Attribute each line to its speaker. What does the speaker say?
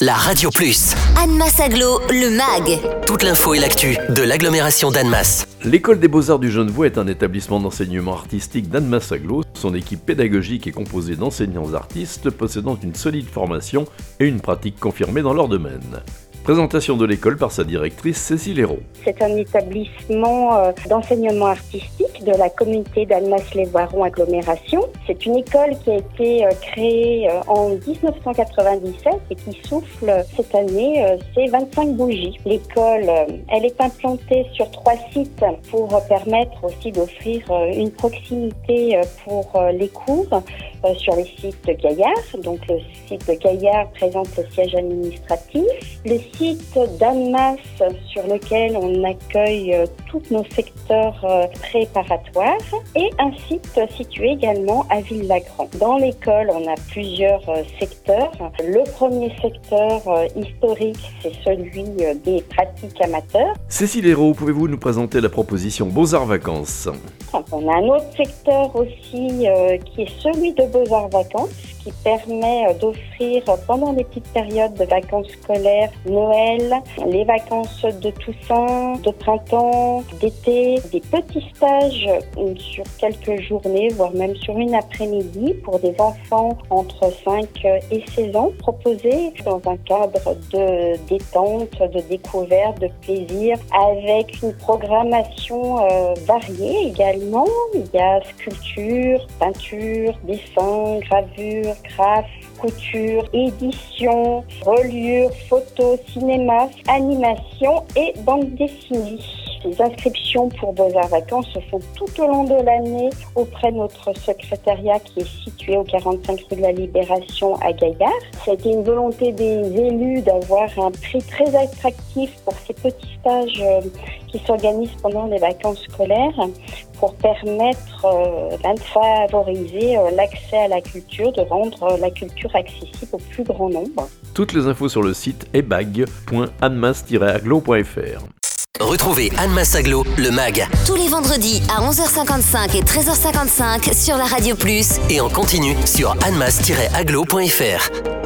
Speaker 1: la Radio Plus.
Speaker 2: Annemasse Aglo, le MAG.
Speaker 1: Toute l'info et l'actu de l'agglomération d'Annemasse.
Speaker 3: L'école des beaux-arts du Genevois est un établissement d'enseignement artistique d'Annemasse Aglo. Son équipe pédagogique est composée d'enseignants artistes possédant une solide formation et une pratique confirmée dans leur domaine. Présentation de l'école par sa directrice Cécile Hérault.
Speaker 4: C'est un établissement euh, d'enseignement artistique de la communauté d'Annemasse-les-Voirons agglomération. C'est une école qui a été euh, créée euh, en 1997 et qui souffle cette année ses 25 bougies. L'école, elle est implantée sur trois sites pour permettre aussi d'offrir une proximité pour les cours sur les sites de Gaillard. Donc le site de Gaillard présente le siège administratif. Le site d'Annemasse sur lequel on accueille euh, tous nos secteurs euh, préparatoires et un site situé également à Ville-Lagrand. Dans l'école, on a plusieurs euh, secteurs. Le premier secteur historique, c'est celui des pratiques amateurs.
Speaker 3: Cécile Hérault, pouvez-vous nous présenter la proposition Beaux-Arts Vacances?
Speaker 4: On a un autre secteur aussi qui est celui de Beaux-Arts Vacances qui permet euh, d'offrir pendant les petites périodes de vacances scolaires, Noël, les vacances de Toussaint, de printemps, d'été, des petits stages euh, sur quelques journées, voire même sur une après-midi pour des enfants entre 5 et 16 ans, proposés dans un cadre de détente, de découverte, de plaisir, avec une programmation euh, variée également. Il y a sculpture, peinture, dessin, gravure, graphe, couture, édition, reliure, photo, cinéma, animation et bande dessinée. Les inscriptions pour Beaux-Arts Vacances se font tout au long de l'année auprès de notre secrétariat qui est situé au 45 rue de la Libération à Gaillard. C'était une volonté des élus d'avoir un prix très attractif pour ces petits stages euh, qui s'organisent pendant les vacances scolaires pour permettre euh, de favoriser euh, l'accès à la culture, de rendre la culture accessible au plus grand nombre.
Speaker 3: Toutes les infos sur le site ebag.anmas-aglo.fr.
Speaker 1: Retrouvez Anne Massaglo, le MAG.
Speaker 2: Tous les vendredis à 11h55 et 13h55 sur la Radio Plus.
Speaker 1: Et en continu sur annemass-aglo.fr.